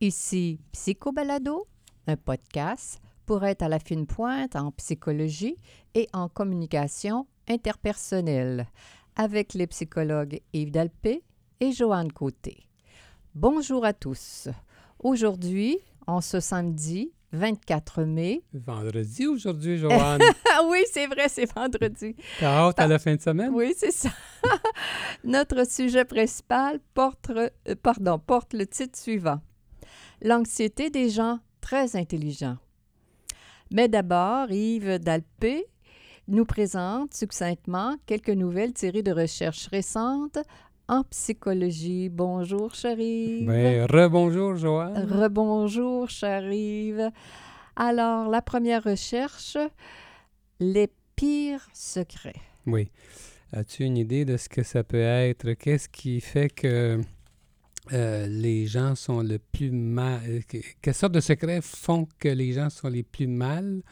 Ici Psychobalado, un podcast pour être à la fine pointe en psychologie et en communication interpersonnelle avec les psychologues Yves Dalpé et Joanne Côté. Bonjour à tous. Aujourd'hui, en ce samedi 24 mai. Vendredi aujourd'hui, Joanne. Oui, c'est vrai, c'est vendredi. T'as hâte à la fin de semaine? Oui, c'est ça. Notre sujet principal porte, euh, pardon, porte le titre suivant l'anxiété des gens très intelligents. Mais d'abord, Yves Dalpé nous présente succinctement quelques nouvelles tirées de recherches récentes en psychologie. Bonjour, chérive. Ben, rebonjour, Joanne. Rebonjour, chérive. Alors, la première recherche, les pires secrets. Oui. As-tu une idée de ce que ça peut être? Qu'est-ce qui fait que euh, les gens sont le plus mal. Euh, quelles sortes de secrets font que les gens sont les plus mal?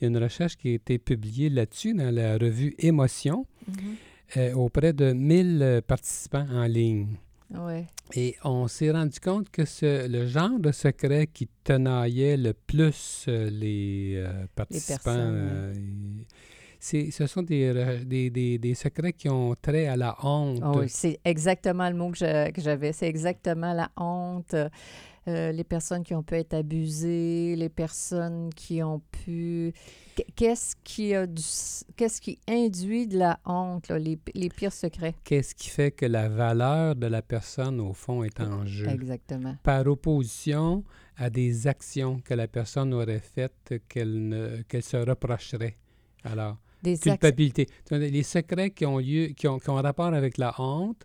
Il y a une recherche qui a été publiée là-dessus dans la revue Émotion Mhm. Euh, auprès de 1000 participants en ligne. Oui. Et on s'est rendu compte que ce, le genre de secret qui tenaillait le plus euh, les euh, participants, euh, c'est, ce sont des, des, des- des secrets qui ont trait à la honte. Oui, c'est exactement le mot que je- que j'avais. C'est exactement la honte. Euh, les personnes qui ont pu être abusées, les personnes qui ont pu... Qu- Qu'est-ce qui, a du... Qu'est-ce qui induit de la honte, là, les, les pires secrets? Qu'est-ce qui fait que la valeur de la personne, au fond, est en jeu? Exactement. Par opposition à des actions que la personne aurait faites qu'elle, ne, qu'elle se reprocherait. Alors, Des culpabilité. Les secrets qui ont lieu, qui ont, qui ont rapport avec la honte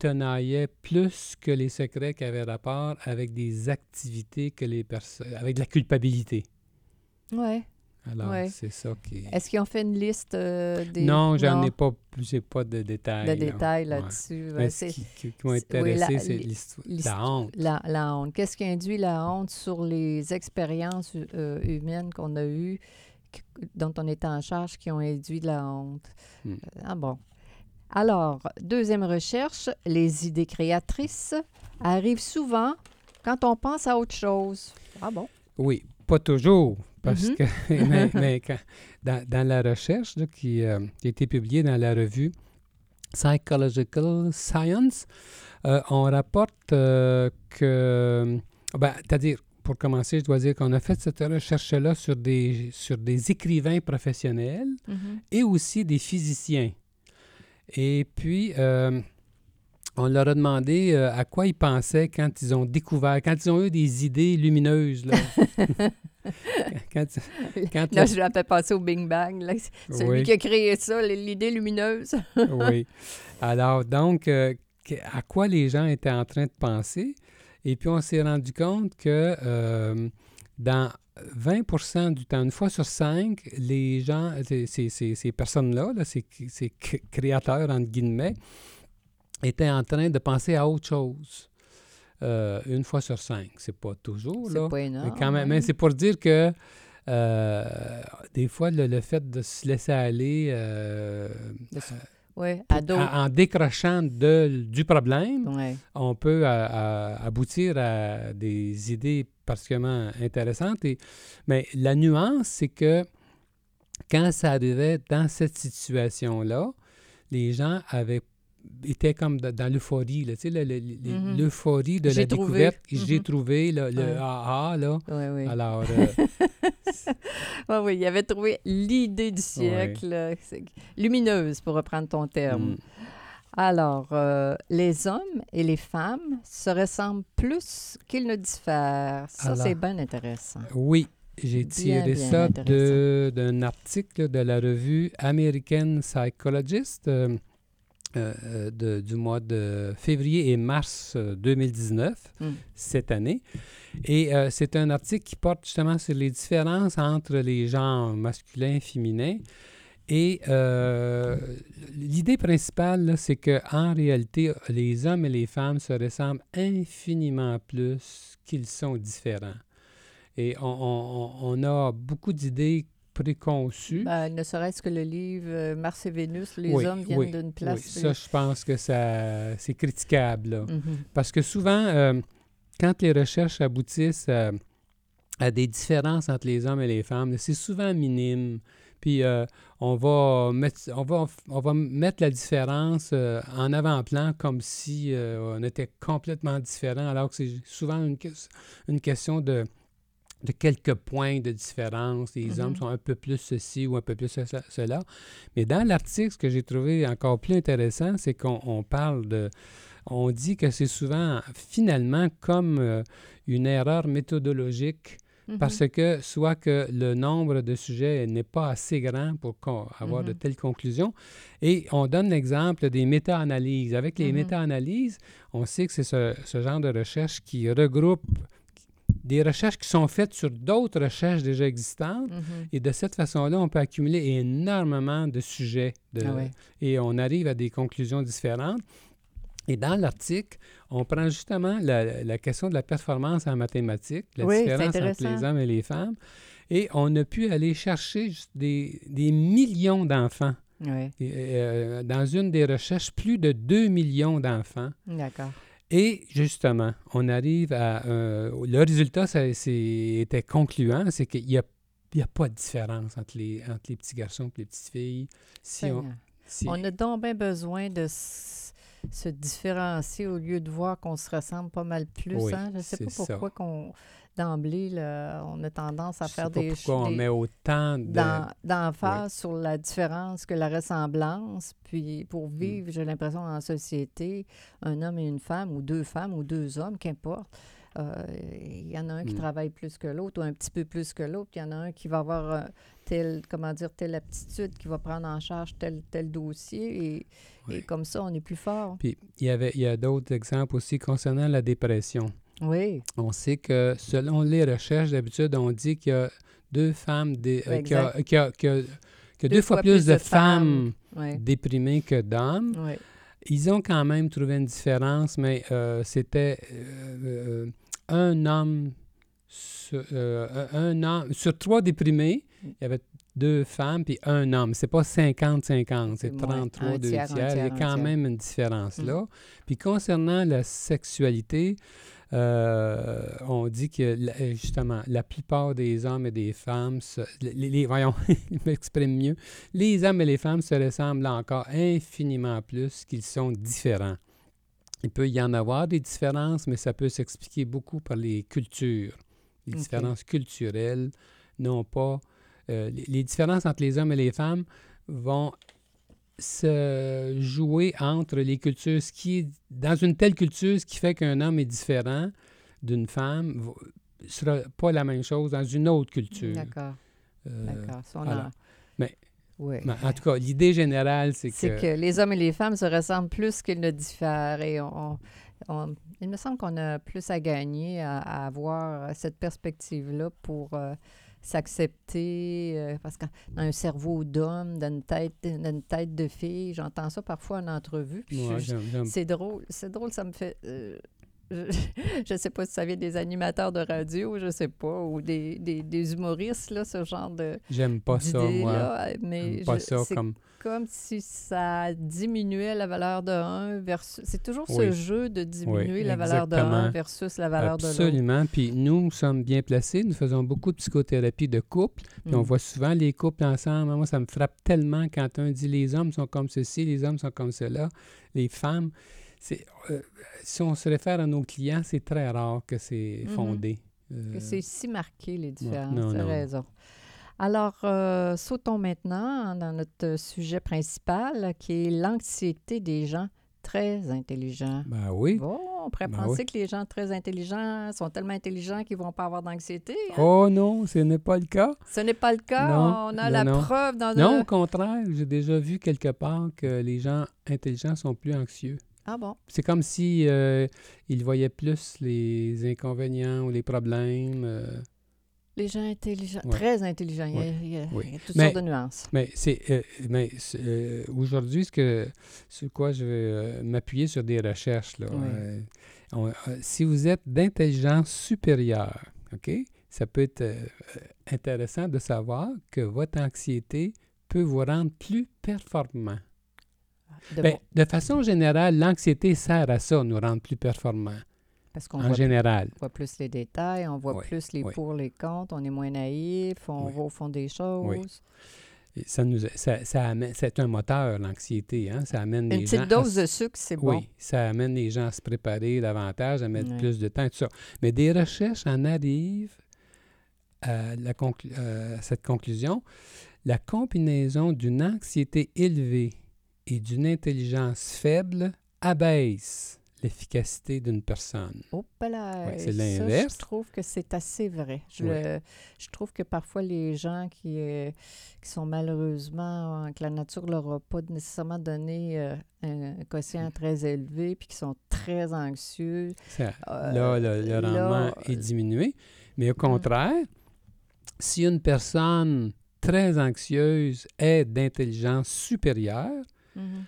tenaillaient plus que les secrets qui avaient rapport avec des activités que les personnes, avec de la culpabilité. Ouais. Alors, Ouais. c'est ça qui. Est-ce qu'ils ont fait une liste euh, des... Non, j'en ai pas, j'ai pas de détails. de détails là-dessus. Ouais, ce qui, qui- qui m'a oui, intéressé, la- c'est la honte. la, la honte. Qu'est-ce qui induit la honte sur les expériences euh, humaines qu'on a eues, dont on était en charge, qui ont induit de la honte? Hmm. Ah bon. Alors, deuxième recherche, les idées créatrices arrivent souvent quand on pense à autre chose. Ah bon? Oui, pas toujours, parce Mhm. que mais, mais quand- dans, dans la recherche là, qui, euh, qui a été publiée dans la revue Psychological Science, euh, on rapporte euh, que, ben, c'est-à-dire, pour commencer, je dois dire qu'on a fait cette recherche-là sur des, sur des écrivains professionnels Mhm. et aussi des physiciens. Et puis, euh, on leur a demandé euh, à quoi ils pensaient quand ils ont découvert, quand ils ont eu des idées lumineuses. Là. quand, quand Là, le- je peut passer au Bing Bang. là. C'est Celui Oui. qui a créé ça, l'idée lumineuse. oui. Alors, donc, euh, à quoi les gens étaient en train de penser? Et puis, on s'est rendu compte que euh, dans 20% du temps, une fois sur cinq, les gens, ces, ces- ces- ces personnes-là, là, ces, ces cré- créateurs, entre guillemets, étaient en train de penser à autre chose. Euh, une fois sur cinq. C'est pas toujours, là. C'est pas énorme. Mais quand même, hein? mais c'est pour dire que euh, des fois, le, le fait de se laisser aller euh, à en, en décrochant de, du problème, Ouais. on peut à- à- aboutir à des idées particulièrement intéressantes. Et, mais la nuance, c'est que quand ça arrivait dans cette situation-là, les gens avaient étaient comme dans, l'euphorie, là, tu sais, le- le- le- Mhm. l'euphorie de la trouvé. découverte. J'ai trouvé le, le ah ah, là. Oui, oui. Alors, euh, Oui, oui, il avait trouvé l'idée du siècle, euh, lumineuse, pour reprendre ton terme. mm, Alors, euh, les hommes et les femmes se ressemblent plus qu'ils ne diffèrent. Ça, c'est bien intéressant. Oui, j'ai tiré bien ça d'un article de la revue American Psychologist euh, euh, de- du mois de février et mars euh, 2019, Mm. cette année. Et c'est un article qui porte justement sur les différences entre les genres masculins et féminins. Et euh, l'idée principale, c'est qu'en réalité, les hommes et les femmes se ressemblent infiniment plus qu'ils sont différents. Et on, on- on a beaucoup d'idées préconçues. Ben, ne serait-ce que le livre euh, Mars et Vénus, les Oui, hommes viennent oui, d'une oui, place. ça, je pense que ça, c'est critiquable. là. Mhm. Parce que souvent, euh, quand les recherches aboutissent à, à des différences entre les hommes et les femmes, c'est souvent minime. Puis euh, on, va mettre, on, va, on va mettre la différence euh, en avant-plan comme si euh, on était complètement différents, alors que c'est souvent une, ques- une question de, de quelques points de différence. Les hommes sont un peu plus ceci ou un peu plus ce- cela. Mais dans l'article, ce que j'ai trouvé encore plus intéressant, c'est qu'on on parle de... On dit que c'est souvent, finalement, comme euh, une erreur méthodologique Mhm. parce que soit que le nombre de sujets n'est pas assez grand pour avoir de Mhm. telles conclusions. Et on donne l'exemple des méta-analyses. Avec les Mhm. méta-analyses, on sait que c'est ce, ce genre de recherche qui regroupe des recherches qui sont faites sur d'autres recherches déjà existantes. Et de cette façon-là, on peut accumuler énormément de sujets de- Ah ouais. et on arrive à des conclusions différentes. Et dans l'article, on prend justement la, la question de la performance en mathématiques, la Oui, différence entre les hommes et les femmes. Et on a pu aller chercher des, des millions d'enfants. Oui, Et, euh, dans une des recherches, plus de 2 millions d'enfants. d'accord. Et justement, on arrive à... euh, le résultat, ça, était concluant, c'est qu'il n'y a, pas de différence entre les, entre les petits garçons et les petites filles. Si on, si- On a donc bien besoin de se différencier au lieu de voir qu'on se ressemble pas mal plus. Oui, hein? Je ne sais pas pourquoi qu'on d'emblée, là, on a tendance à je sais faire pas des, pourquoi on des- met autant de... d'emphase sur la différence que la ressemblance. Puis pour Mm. vivre, j'ai l'impression, en société, un homme et une femme, ou deux femmes, ou deux hommes, qu'importe. Euh, Il y en a un qui Mm. travaille plus que l'autre, ou un petit peu plus que l'autre. Il y en a un qui va avoir euh, tel, comment dire, telle aptitude, qui va prendre en charge tel, tel dossier. Et, et comme ça, on est plus fort. Puis il y, avait, il y a d'autres exemples aussi concernant la dépression. Oui, On sait que selon les recherches, d'habitude, on dit qu'il y a deux femmes, dé- euh, qu'il y a- Exact. qu'il y a- qu'il y a- qu'il y a deux, fois, plus de femmes oui, déprimées que d'hommes. oui. Ils ont quand même trouvé une différence, mais euh, c'était euh, euh, un homme sur, euh, un homme sur trois déprimés, il y avait deux femmes puis un homme. C'est pas 50-50, c'est C'est moins. 33, Un deux tiers, tiers. un Il y a quand même une différence là. Puis concernant la sexualité, euh, on dit que euh, justement, la plupart des hommes et des femmes, se- les, les- voyons, je m'exprime mieux, les hommes et les femmes se ressemblent encore infiniment plus qu'ils sont différents. Il peut y en avoir des différences, mais ça peut s'expliquer beaucoup par les cultures, les différences culturelles, non pas. euh, les, les différences entre les hommes et les femmes vont se jouer entre les cultures. Ce qui est, dans une telle culture, ce qui fait qu'un homme est différent d'une femme ne sera pas la même chose dans une autre culture. D'accord, Euh, d'accord. Mais- Oui. mais en tout cas, l'idée générale, c'est que... C'est que les hommes et les femmes se ressemblent plus qu'ils ne diffèrent. Et on, on- il me semble qu'on a plus à gagner à, à avoir cette perspective-là pour euh, s'accepter. euh, parce que dans un cerveau d'homme, dans une tête, dans une tête de fille, j'entends ça parfois en entrevue. Ouais, c'est drôle. C'est drôle, ça me fait. euh, je ne sais pas si ça vient des animateurs de radio, je sais pas, ou des, des, des humoristes, là, ce genre de J'aime pas ça, moi. Mais pas je- ça c'est comme... comme si ça diminuait la valeur de 1 versus... C'est toujours ce jeu de diminuer Oui, la valeur de exactement. 1 versus la valeur de l'autre. Absolument. Puis nous sommes bien placés. Nous faisons beaucoup de psychothérapie de couple. Puis on Mm. voit souvent les couples ensemble. Moi, ça me frappe tellement quand un dit les hommes sont comme ceci, les hommes sont comme cela, les femmes. Euh, si on se réfère à nos clients, c'est très rare que c'est Mhm. fondé. Euh, Que c'est si marqué, les différences. non. raison. Alors, euh, sautons maintenant dans notre sujet principal, qui est l'anxiété des gens très intelligents. ben oui. Bon, on pourrait Ben penser que les gens très intelligents sont tellement intelligents qu'ils ne vont pas avoir d'anxiété. hein? Oh non, ce n'est pas le cas. Ce n'est pas le cas. Non, on a non, la non. preuve dans Non, le... au contraire, j'ai déjà vu quelque part que les gens intelligents sont plus anxieux. Ah bon? C'est comme si euh, ils voyaient plus les inconvénients ou les problèmes. euh, Les gens intelligents, Ouais. très intelligents. Il y a, y Oui. y toutes Mais- sortes de nuances. Mais c'est euh, mais euh, aujourd'hui ce que sur quoi je vais m'appuyer sur des recherches là. Oui. on- si vous êtes d'intelligence supérieure, ok, ça peut être intéressant de savoir que votre anxiété peut vous rendre plus performant. De Ben, de façon générale, l'anxiété sert à ça, nous rendre plus performants. parce qu'on En voit, général. on voit plus les détails, on voit Oui, plus les oui. pour, les contre, on est moins naïf, on Oui. va au fond des choses. Et Ça nous, ça, ça amène- c'est un moteur, l'anxiété. Hein? Ça amène les Une gens petite à dose se- de sucre, c'est bon. Oui, ça amène les gens à se préparer davantage, à mettre plus de temps, tout ça. Mais des recherches en arrivent à, la conclu- euh, à cette conclusion. La combinaison d'une anxiété élevée et d'une intelligence faible abaisse l'efficacité d'une personne. Oh, là, Ouais, c'est l'inverse. Je trouve que c'est assez vrai. Je, trouve que parfois les gens qui, euh, qui sont malheureusement, euh, que la nature leur a pas nécessairement donné euh, un, quotient très élevé, puis qui sont très anxieux. Ça- euh, là, le, le là, rendement est diminué. Mais au contraire, si une personne très anxieuse est d'intelligence supérieure, mhm,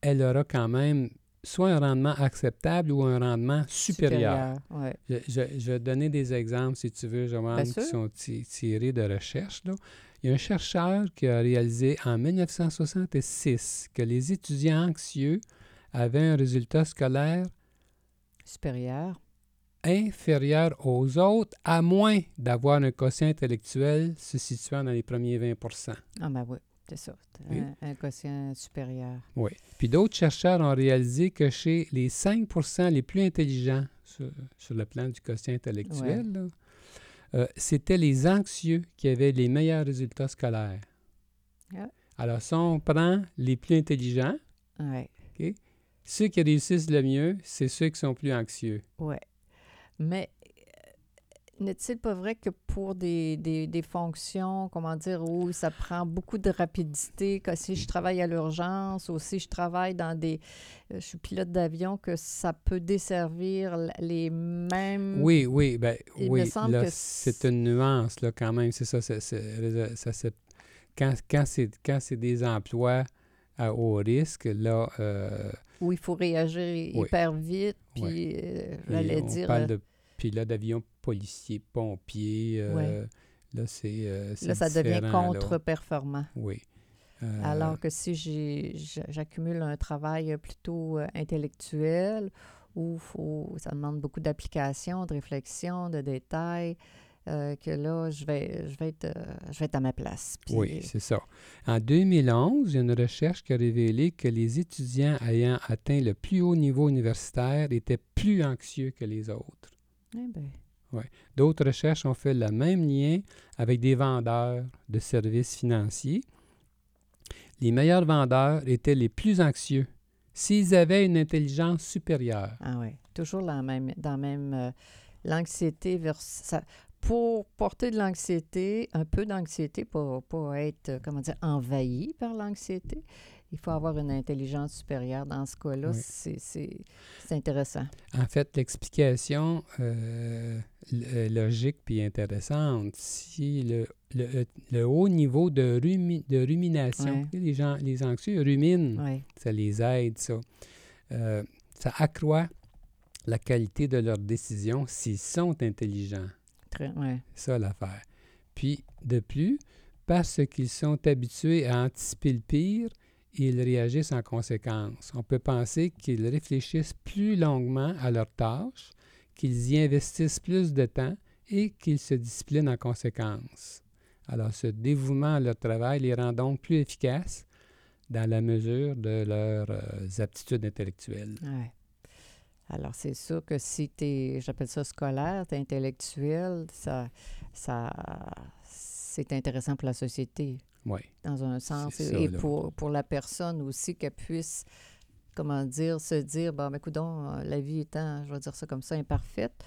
elle aura quand même soit un rendement acceptable ou un rendement supérieur. ouais. Je, je- je vais donner des exemples, si tu veux, Joanne, qui sont ti- tirés de recherches. là. Il y a un chercheur qui a réalisé en 1966 que les étudiants anxieux avaient un résultat scolaire Supérieur. inférieur aux autres, à moins d'avoir un quotient intellectuel se situant dans les premiers 20% Ah, ben oui, c'est ça. Oui. Un, un quotient supérieur. Oui. Puis d'autres chercheurs ont réalisé que chez les 5% les plus intelligents sur, sur le plan du quotient intellectuel, euh, c'était les anxieux qui avaient les meilleurs résultats scolaires. Ah. Alors, si on prend les plus intelligents, ceux qui réussissent le mieux, c'est ceux qui sont plus anxieux. Ouais. Mais n'est-il pas vrai que pour des, des, des fonctions, comment dire, où ça prend beaucoup de rapidité, que si je travaille à l'urgence ou si je travaille dans des... euh, je suis pilote d'avion, que ça peut desservir les mêmes... Oui, oui, ben Il oui, là, c'est une nuance, là, quand même, c'est ça, ça, c'est- quand, quand c'est quand c'est des emplois à haut risque, là, euh, Où il faut réagir Oui. hyper vite, puis Ouais. euh, j'allais on dire... parle euh, de pilote d'avion, policier, pompier, euh, Ouais. là, c'est euh, c'est là, ça devient contre-performant. Oui. Euh, Alors que si j'accumule un travail plutôt intellectuel, où faut, ça demande beaucoup d'application, de réflexion, de détails, euh, que là, je vais, je vais, être, euh, je vais être à ma place. Puis- Oui, c'est ça. En 2011, il y a une recherche qui a révélé que les étudiants ayant atteint le plus haut niveau universitaire étaient plus anxieux que les autres. Eh D'autres recherches ont fait le même lien avec des vendeurs de services financiers. Les meilleurs vendeurs étaient les plus anxieux s'ils avaient une intelligence supérieure. ah oui, toujours dans la même, dans la même euh, l'anxiété pour porter de l'anxiété, un peu d'anxiété, pour pas être, euh, comment dire, envahi par l'anxiété, il faut avoir une intelligence supérieure. Dans ce cas-là, Oui. c'est- intéressant. En fait, l'explication euh, euh, logique puis intéressante, si le, le- le haut niveau de, rumi- de rumination, les, gens, les anxieux ruminent, Oui. ça les aide, ça. Euh, ça accroît la qualité de leurs décisions s'ils sont intelligents. Très, ça l'affaire. Puis, de plus, parce qu'ils sont habitués à anticiper le pire, ils réagissent en conséquence. On peut penser qu'ils réfléchissent plus longuement à leurs tâches, qu'ils y investissent plus de temps et qu'ils se disciplinent en conséquence. Alors, ce dévouement à leur travail les rend donc plus efficaces dans la mesure de leurs euh, aptitudes intellectuelles. Ouais. Alors, c'est sûr que si tu es, j'appelle ça scolaire, tu es intellectuel, ça, ça, c'est intéressant pour la société, Oui. dans un sens, et, ça, et là. pour, pour la personne aussi, qu'elle puisse, comment dire, se dire, bon, mais écoute, la vie étant, je vais dire ça comme ça, imparfaite,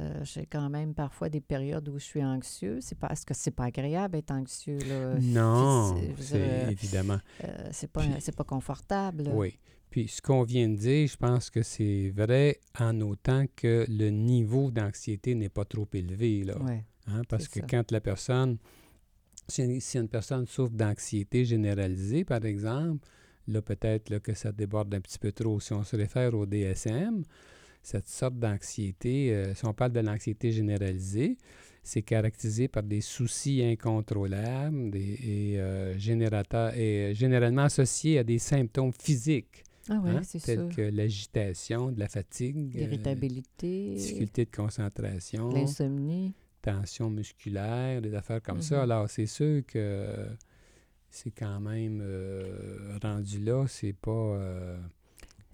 euh, j'ai quand même parfois des périodes où je suis anxieux. C'est pas, est-ce que c'est pas agréable d'être anxieux, là? Non, c'est évidemment. euh, c'est pas, c'est pas confortable. Oui. Puis ce qu'on vient de dire, je pense que c'est vrai en autant que le niveau d'anxiété n'est pas trop élevé. Là. Hein, parce que ça. quand la personne, si, si une personne souffre d'anxiété généralisée, par exemple, là peut-être que ça déborde un petit peu trop. Si on se réfère au DSM, cette sorte d'anxiété, euh, si on parle de l'anxiété généralisée, c'est caractérisé par des soucis incontrôlables des, et, euh, générateurs, et euh, généralement associés à des symptômes physiques, Ah oui, hein, tels que l'agitation, de la fatigue, L'irritabilité, difficulté de concentration, l'insomnie. Tension musculaire, des affaires comme ça. Mhm. Alors, c'est sûr que c'est quand même euh, rendu là, c'est pas, euh,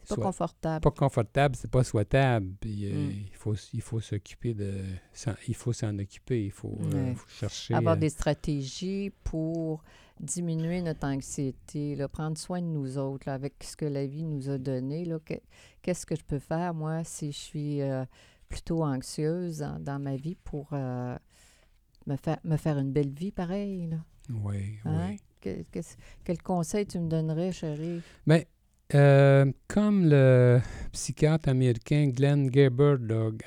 C'est pas confortable. pas confortable, c'est pas souhaitable. Puis euh, Mm. il faut il faut s'occuper de s'en- il faut s'en occuper, il faut, euh, faut chercher Avoir des stratégies pour diminuer notre anxiété, là, prendre soin de nous autres là, avec ce que la vie nous a donné. Qu'est-ce que je peux faire, moi, si je suis plutôt anxieuse dans, dans ma vie pour euh, me, faire, me faire une belle vie pareille? Là, oui, hein? oui. Que- que- quel conseil tu me donnerais, chérie? Mais euh, comme le psychiatre américain Glenn Gabbard,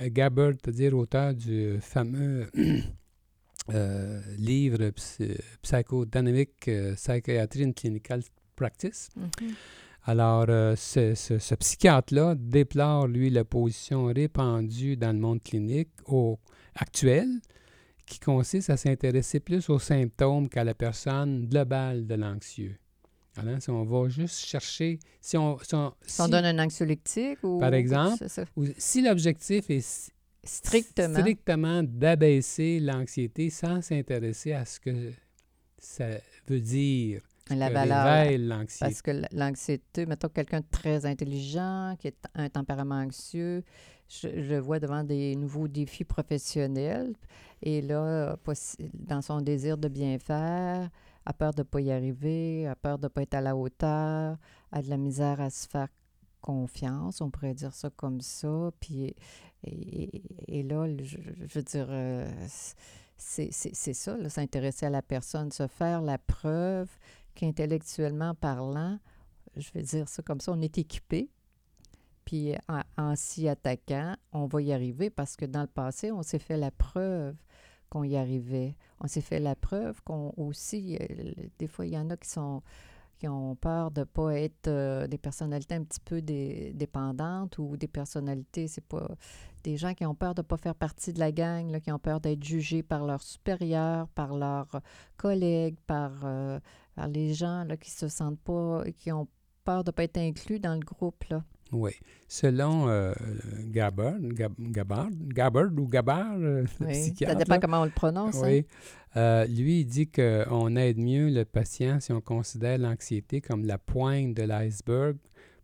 Gabbard, c'est-à-dire auteur du fameux euh, livre Psy- Psychodynamic euh, Psychiatry in Clinical Practice, Mhm. Alors, euh, ce, ce- ce psychiatre-là déplore, lui, la position répandue dans le monde clinique au, actuel, qui consiste à s'intéresser plus aux symptômes qu'à la personne globale de l'anxieux. Alors, si on va juste chercher, si on, si on- Si on si- donne un anxiolytique ou... Par exemple, ou- si l'objectif est Strictement. strictement d'abaisser l'anxiété sans s'intéresser à ce que ça veut dire, La que valeur. l'anxiété. Parce que l'anxiété, mettons quelqu'un de très intelligent, qui est un tempérament anxieux, je, je vois devant des nouveaux défis professionnels. Et là, dans son désir de bien faire, a peur de ne pas y arriver, a peur de ne pas être à la hauteur, a de la misère à se faire confiance, on pourrait dire ça comme ça. Puis, et, et- et là, je, je veux dire, euh, c'est ça, s'intéresser à la personne, se faire la preuve qu'intellectuellement parlant, je vais dire ça comme ça, on est équipé. Puis en, s'y attaquant, on va y arriver parce que dans le passé, on s'est fait la preuve qu'on y arrivait. On s'est fait la preuve qu'on aussi, euh, des fois, il y en a qui sont qui ont peur de ne pas être euh, des personnalités un petit peu dé- dépendantes ou des personnalités, c'est pas des gens qui ont peur de ne pas faire partie de la gang, qui ont peur d'être jugés par leurs supérieurs, par leurs collègues, par, euh, par les gens là, qui se sentent pas, qui ont peur de ne pas être inclus dans le groupe. Là. Oui. Selon euh, Gabbard, Gab- Gabbard, Gabbard ou Gabbard, euh, le psychiatre, Ça dépend là, comment on le prononce. hein. oui, euh, lui, il dit qu'on aide mieux le patient si on considère l'anxiété comme la pointe de l'iceberg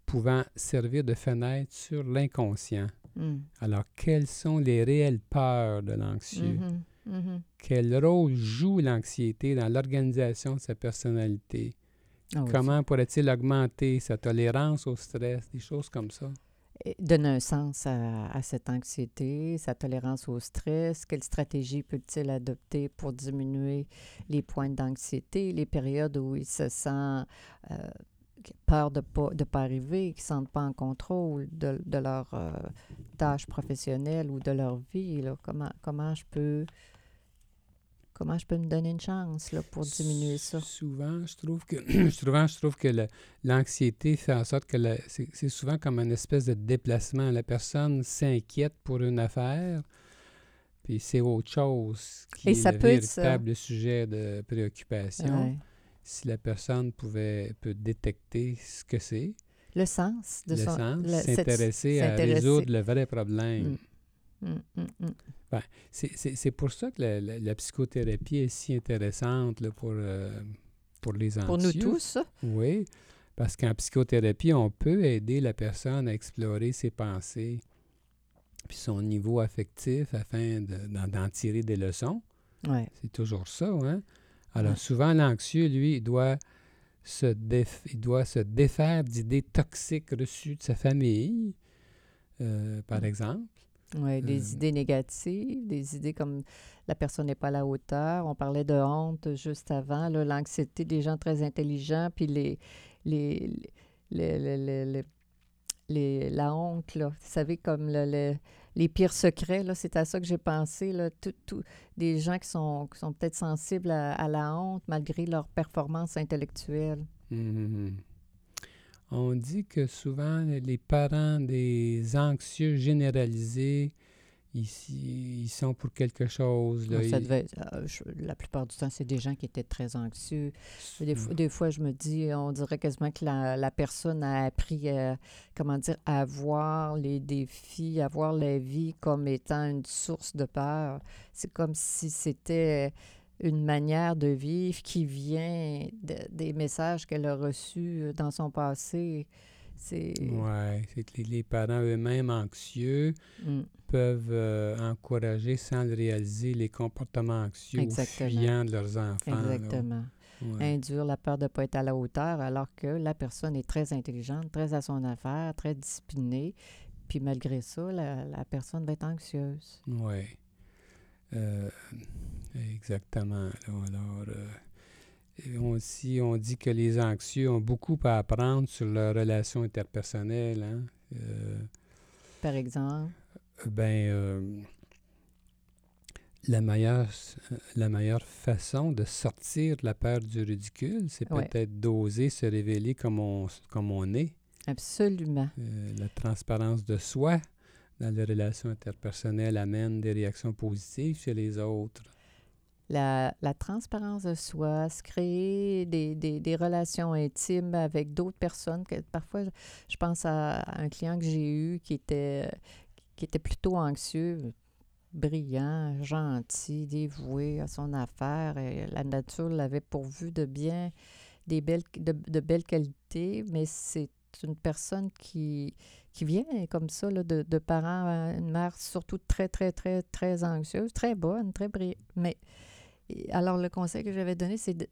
pouvant servir de fenêtre sur l'inconscient. Mm. Alors, quelles sont les réelles peurs de l'anxieux? Mhm, mhm. Quel rôle joue l'anxiété dans l'organisation de sa personnalité? Ah oui, Comment pourrait-il augmenter sa tolérance au stress? Des choses comme ça. Et Donner un sens à, à cette anxiété, sa tolérance au stress. Quelle stratégie peut-il adopter pour diminuer les points d'anxiété, les périodes où il se sent euh, peur de ne pas, de pas arriver, qui ne se sentent pas en contrôle de, de leur euh, tâche professionnelle ou de leur vie. là? Comment, comment je peux comment je peux me donner une chance là, pour diminuer ça? Souvent, je trouve que souvent, je trouve que l'anxiété fait en sorte que c'est souvent comme une espèce de déplacement. La personne s'inquiète pour une affaire, puis c'est autre chose qui Et est ça le peut véritable sujet de préoccupation. Ouais. Si la personne pouvait peut détecter ce que c'est, Le sens de le son, s'intéresser à résoudre le vrai problème. Mm. Mm, mm, mm. C'est- C'est pour ça que la, la- la psychothérapie est si intéressante là, pour, euh, pour les anxieux. Pour nous tous, Oui, parce qu'en psychothérapie, on peut aider la personne à explorer ses pensées puis son niveau affectif afin de- d'en tirer des leçons. ouais. C'est toujours ça, hein? Alors, Ouais. souvent, l'anxieux, lui, il doit se, il doit se défaire d'idées toxiques reçues de sa famille, euh, par exemple. Ouais, des Euh, idées négatives, des idées comme la personne n'est pas à la hauteur. On parlait de honte juste avant, l'anxiété des gens très intelligents, puis les, les, les, les- la honte, là. Vous savez, comme le, le- les pires secrets, c'est à ça que j'ai pensé, là. Tout, tout- des gens qui sont, qui sont peut-être sensibles à, à la honte malgré leur performance intellectuelle. Mhm. On dit que souvent, les parents des anxieux généralisés, ils sont pour quelque chose. Là. Ça Ils- devait- euh, je- la plupart du temps, c'est des gens qui étaient très anxieux. Des, fois- Mm. des fois, je me dis, on dirait quasiment que la, la personne a appris, euh, comment dire, à voir les défis, à voir la vie comme étant une source de peur. C'est comme si c'était une manière de vivre qui vient de- des messages qu'elle a reçus euh, dans son passé. C'est... Ouais, c'est que les, les parents eux-mêmes anxieux Mm, peuvent euh, encourager sans le réaliser les comportements anxieux Exactement. fuyants de leurs enfants. exactement. Ouais. induire la peur de ne pas être à la hauteur, alors que la personne est très intelligente, très à son affaire, très disciplinée. Puis malgré ça, la, la personne va être anxieuse. Oui. Euh, exactement. Alors, euh, et on, dit que les anxieux ont beaucoup à apprendre sur leurs relations interpersonnelles. Hein? Euh, Par exemple, ben, euh, la, meilleure, la meilleure façon de sortir de la peur du ridicule, c'est Ouais. peut-être d'oser se révéler comme on, comme on est. absolument. Euh, la transparence de soi dans les relations interpersonnelles amène des réactions positives chez les autres. La, la transparence de soi, se créer des, des- relations intimes avec d'autres personnes. Que parfois, je, pense à un client que j'ai eu qui était, qui était plutôt anxieux, brillant, gentil, dévoué à son affaire. La nature l'avait pourvu de bien, des belles, de, de belles qualités, mais c'est une personne qui, qui vient comme ça là, de, de parents, une mère surtout très, très, très, très anxieuse, très bonne, très brillante. Mais alors, le conseil que j'avais donné, c'est de,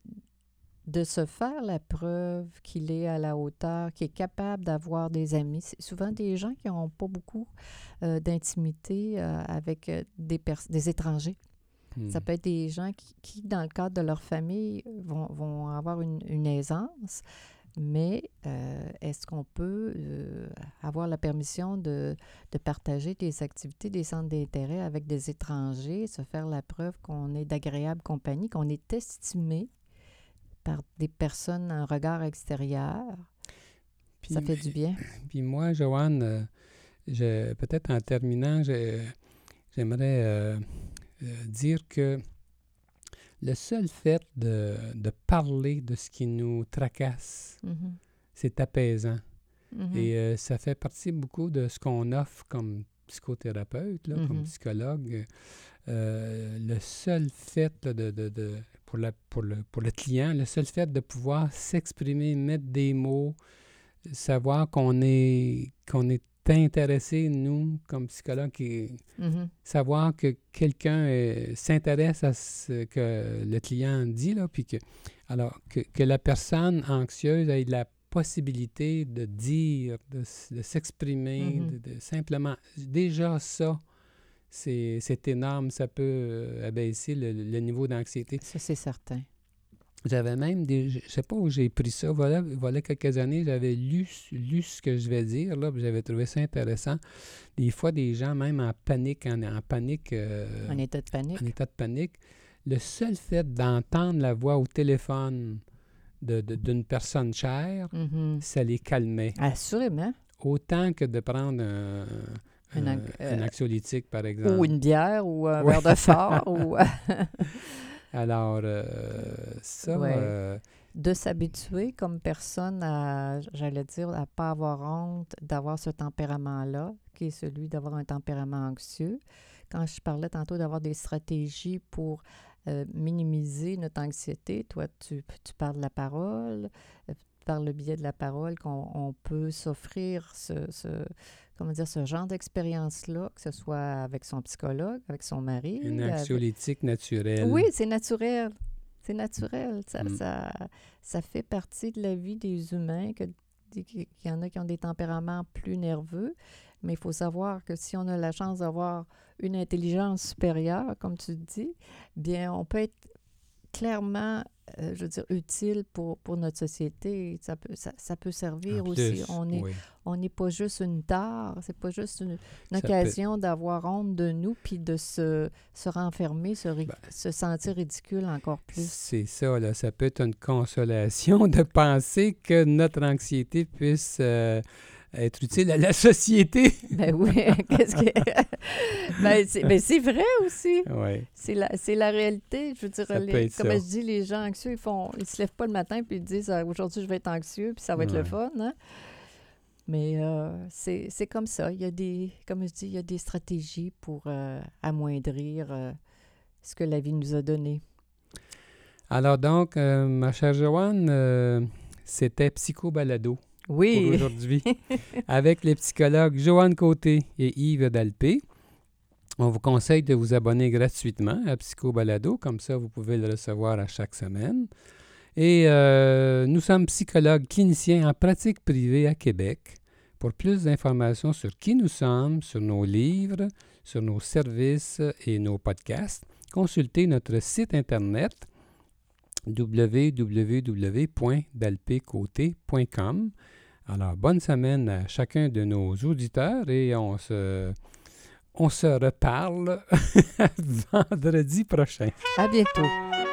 de se faire la preuve qu'il est à la hauteur, qu'il est capable d'avoir des amis. C'est souvent des gens qui n'ont pas beaucoup euh, d'intimité euh, avec euh, des, des étrangers. Ça Hmm. peut être des gens qui, qui, dans le cadre de leur famille, vont, vont avoir une, une aisance, mais euh, est-ce qu'on peut euh, avoir la permission de, de partager des activités, des centres d'intérêt avec des étrangers, se faire la preuve qu'on est d'agréable compagnie, qu'on est estimé par des personnes, un regard extérieur? ça fait du bien. Puis moi, Joanne, euh, je- peut-être en terminant, je- j'aimerais euh, dire que le seul fait de, de parler de ce qui nous tracasse, Mhm. c'est apaisant. Mhm. Et euh, ça fait partie beaucoup de ce qu'on offre comme psychothérapeute, là, comme Mhm. psychologue. Euh, le seul fait là, de, de- de- pour, la- pour, le, pour le client, le seul fait de pouvoir s'exprimer, mettre des mots, savoir qu'on est, qu'on est intéressé, nous, comme psychologue, qui, Mhm. savoir que quelqu'un euh, s'intéresse à ce que le client dit, là, puis que, alors, que, que la personne anxieuse ait la possibilité de dire, de, de s'exprimer, Mhm. de, de simplement, déjà ça, c'est c'est énorme, ça peut euh, abaisser le, le niveau d'anxiété. Ça, c'est certain. J'avais même des. Je sais pas où j'ai pris ça. Voilà, voilà quelques années, j'avais lu, lu ce que je vais dire, là, puis j'avais trouvé ça intéressant. Des fois, des gens, même en panique, en, en panique, euh, En état de panique. en état de panique, le seul fait d'entendre la voix au téléphone de- de- d'une personne chère, Mhm. ça les calmait. Assurément. Autant que de prendre un, Un un- anx- un euh, anxiolytique, par exemple. Ou une bière ou un Ouais. verre de fort. ou... Alors, euh, ça, Ouais. euh, de s'habituer comme personne à, j'allais dire, à pas avoir honte d'avoir ce tempérament-là, qui est celui d'avoir un tempérament anxieux. Quand je parlais tantôt d'avoir des stratégies pour euh, minimiser notre anxiété, toi, tu, tu parles de la parole, par le biais de la parole, qu'on on peut s'offrir ce, ce- comment dire, ce genre d'expérience-là, que ce soit avec son psychologue, avec son mari. une avec- anxiolytique naturelle. oui, c'est naturel. C'est naturel. Ça, Mm. ça, ça fait partie de la vie des humains, que, qu'il y en a qui ont des tempéraments plus nerveux. Mais il faut savoir que si on a la chance d'avoir une intelligence supérieure, comme tu dis, bien, on peut être clairement euh, je veux dire, utile pour, pour notre société. Ça peut, ça, ça peut servir aussi. On est, oui. on n'est pas juste une tare, c'est pas juste une, une Ça peut- occasion d'avoir honte de nous puis de se, se renfermer, se, ri- Ben, se sentir ridicule encore plus. C'est ça, là. Ça peut être une consolation de penser que notre anxiété puisse euh, être utile à la société. Ben oui, qu'est-ce que. ben, c'est, ben, c'est vrai aussi. oui. C'est la, c'est la réalité. Je veux dire, les- comme ça. je dis, les gens anxieux, ils font, ils se lèvent pas le matin puis ils disent Ah, aujourd'hui je vais être anxieux puis ça va être le Ouais. fun. hein. Mais euh, c'est, c'est comme ça. Il y a des, comme je dis, il y a des stratégies pour euh, amoindrir euh, ce que la vie nous a donné. Alors donc, euh, ma chère Joanne, euh, c'était Psycho Balado pour Oui. aujourd'hui avec les psychologues Joanne Côté et Yves Dalpé. On vous conseille de vous abonner gratuitement à Psycho Balado, comme ça vous pouvez le recevoir à chaque semaine. Et euh, nous sommes psychologues cliniciens en pratique privée à Québec. Pour plus d'informations sur qui nous sommes, sur nos livres, sur nos services et nos podcasts, consultez notre site internet www.dalpécoté.com. Alors, bonne semaine à chacun de nos auditeurs et on se, reparle vendredi prochain. À bientôt.